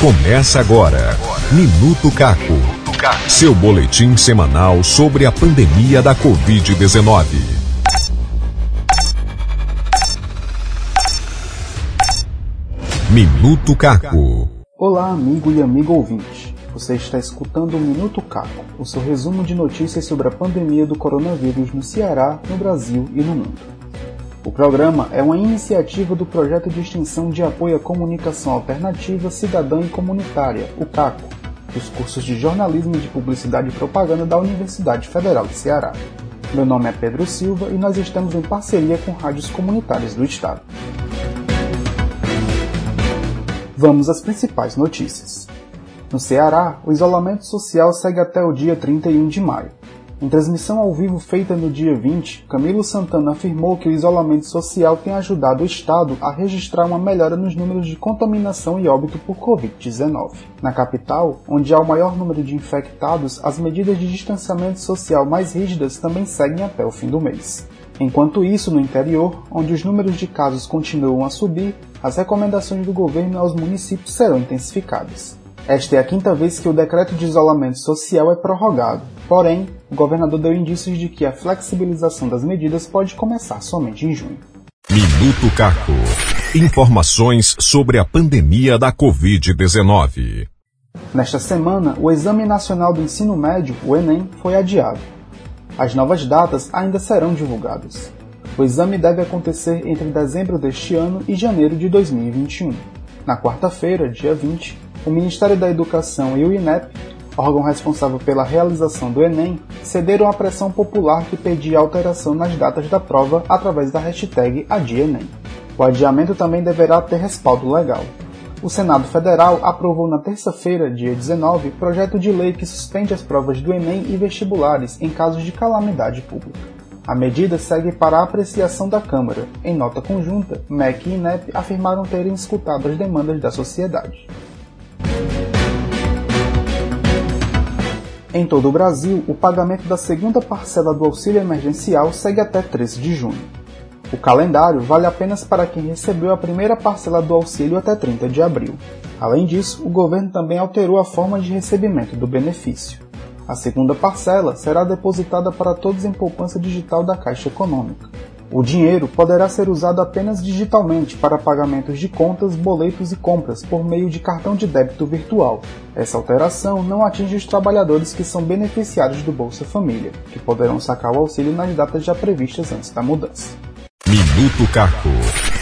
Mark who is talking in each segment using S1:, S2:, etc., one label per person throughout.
S1: Começa agora. Minuto Caco. Seu boletim semanal sobre a pandemia da Covid-19. Minuto Caco.
S2: Olá, amigo e amigo ouvinte. Você está escutando o Minuto Caco, o seu resumo de notícias sobre a pandemia do coronavírus no Ceará, no Brasil e no mundo. Programa é uma iniciativa do Projeto de Extensão de Apoio à Comunicação Alternativa Cidadã e Comunitária, o CACO, dos cursos de Jornalismo de Publicidade e Propaganda da Universidade Federal do Ceará. Meu nome é Pedro Silva e nós estamos em parceria com rádios comunitárias do Estado. Vamos às principais notícias. No Ceará, o isolamento social segue até o dia 31 de maio. Em transmissão ao vivo feita no dia 20, Camilo Santana afirmou que o isolamento social tem ajudado o Estado a registrar uma melhora nos números de contaminação e óbito por Covid-19. Na capital, onde há o maior número de infectados, as medidas de distanciamento social mais rígidas também seguem até o fim do mês. Enquanto isso, no interior, onde os números de casos continuam a subir, as recomendações do governo aos municípios serão intensificadas. Esta é a quinta vez que o decreto de isolamento social é prorrogado, Porém, o governador deu indícios de que a flexibilização das medidas pode começar somente em junho.
S1: Minuto Caco. Informações sobre a pandemia da Covid-19.
S2: Nesta semana, o Exame Nacional do Ensino Médio, o Enem, foi adiado. As novas datas ainda serão divulgadas. O exame deve acontecer entre dezembro deste ano e janeiro de 2021. Na quarta-feira, dia 20, o Ministério da Educação e o INEP órgão responsável pela realização do Enem, cederam à pressão popular que pedia alteração nas datas da prova através da hashtag AdiaEnem. O adiamento também deverá ter respaldo legal. O Senado Federal aprovou na terça-feira, dia 19, projeto de lei que suspende as provas do Enem e vestibulares em casos de calamidade pública. A medida segue para a apreciação da Câmara. Em nota conjunta, MEC e INEP afirmaram terem escutado as demandas da sociedade. Em todo o Brasil, o pagamento da segunda parcela do auxílio emergencial segue até 13 de junho. O calendário vale apenas para quem recebeu a primeira parcela do auxílio até 30 de abril. Além disso, o governo também alterou a forma de recebimento do benefício. A segunda parcela será depositada para todos em poupança digital da Caixa Econômica. O dinheiro poderá ser usado apenas digitalmente para pagamentos de contas, boletos e compras por meio de cartão de débito virtual. Essa alteração não atinge os trabalhadores que são beneficiários do Bolsa Família, que poderão sacar o auxílio nas datas já previstas antes da mudança.
S1: Minuto Caco.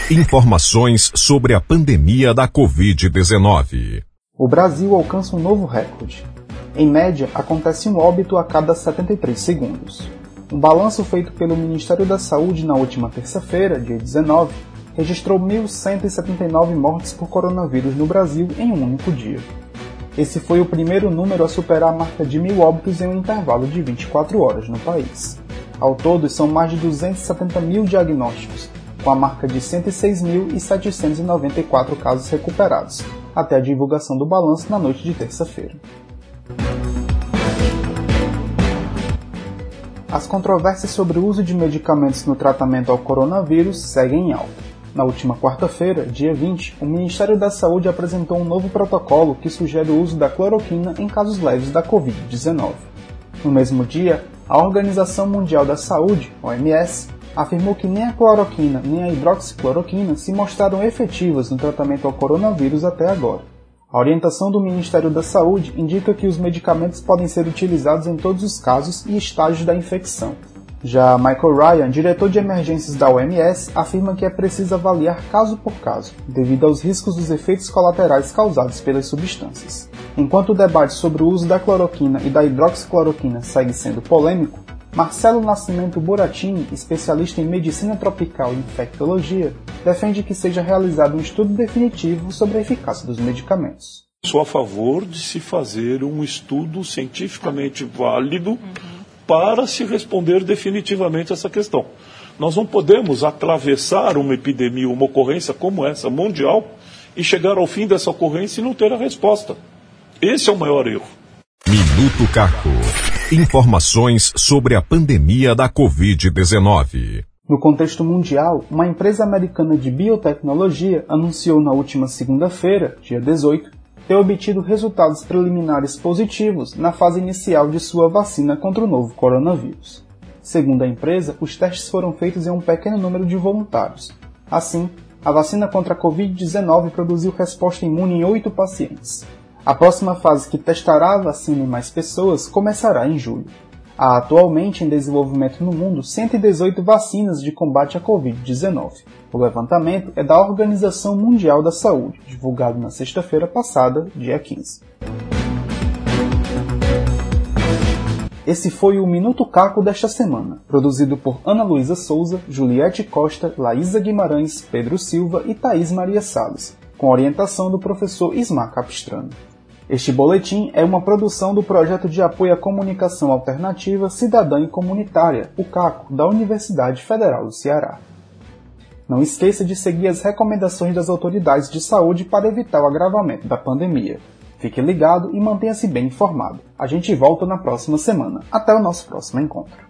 S1: Informações sobre a pandemia da Covid-19.
S2: O Brasil alcança um novo recorde. Em média, acontece um óbito a cada 73 segundos. Um balanço feito pelo Ministério da Saúde na última terça-feira, dia 19, registrou 1.179 mortes por coronavírus no Brasil em um único dia. Esse foi o primeiro número a superar a marca de mil óbitos em um intervalo de 24 horas no país. Ao todo, são mais de 270 mil diagnósticos, com a marca de 106.794 casos recuperados, até a divulgação do balanço na noite de terça-feira. As controvérsias sobre o uso de medicamentos no tratamento ao coronavírus seguem em alta. Na última quarta-feira, dia 20, o Ministério da Saúde apresentou um novo protocolo que sugere o uso da cloroquina em casos leves da Covid-19. No mesmo dia, a Organização Mundial da Saúde, OMS, afirmou que nem a cloroquina nem a hidroxicloroquina se mostraram efetivas no tratamento ao coronavírus até agora. A orientação do Ministério da Saúde indica que os medicamentos podem ser utilizados em todos os casos e estágios da infecção. Já Michael Ryan, diretor de emergências da OMS, afirma que é preciso avaliar caso por caso, devido aos riscos dos efeitos colaterais causados pelas substâncias. Enquanto o debate sobre o uso da cloroquina e da hidroxicloroquina segue sendo polêmico, Marcelo Nascimento Buratini, especialista em medicina tropical e infectologia, defende que seja realizado um estudo definitivo sobre a eficácia dos medicamentos.
S3: Sou a favor de se fazer um estudo cientificamente válido para se responder definitivamente essa questão. Nós não podemos atravessar uma epidemia, uma ocorrência como essa, mundial, e chegar ao fim dessa ocorrência e não ter a resposta. Esse é o maior erro.
S1: Minuto Caco. Informações sobre a pandemia da Covid-19.
S2: No contexto mundial, uma empresa americana de biotecnologia anunciou na última segunda-feira, dia 18, ter obtido resultados preliminares positivos na fase inicial de sua vacina contra o novo coronavírus. Segundo a empresa, os testes foram feitos em um pequeno número de voluntários. Assim, a vacina contra a Covid-19 produziu resposta imune em oito pacientes. A próxima fase que testará a vacina em mais pessoas começará em julho. Há atualmente em desenvolvimento no mundo 118 vacinas de combate à Covid-19. O levantamento é da Organização Mundial da Saúde, divulgado na sexta-feira passada, dia 15. Esse foi o Minuto Caco desta semana, produzido por Ana Luísa Souza, Juliette Costa, Laísa Guimarães, Pedro Silva e Thaís Maria Salles, com orientação do professor Ismar Capistrano. Este boletim é uma produção do Projeto de Apoio à Comunicação Alternativa Cidadã e Comunitária, o CACO, da Universidade Federal do Ceará. Não esqueça de seguir as recomendações das autoridades de saúde para evitar o agravamento da pandemia. Fique ligado e mantenha-se bem informado. A gente volta na próxima semana. Até o nosso próximo encontro.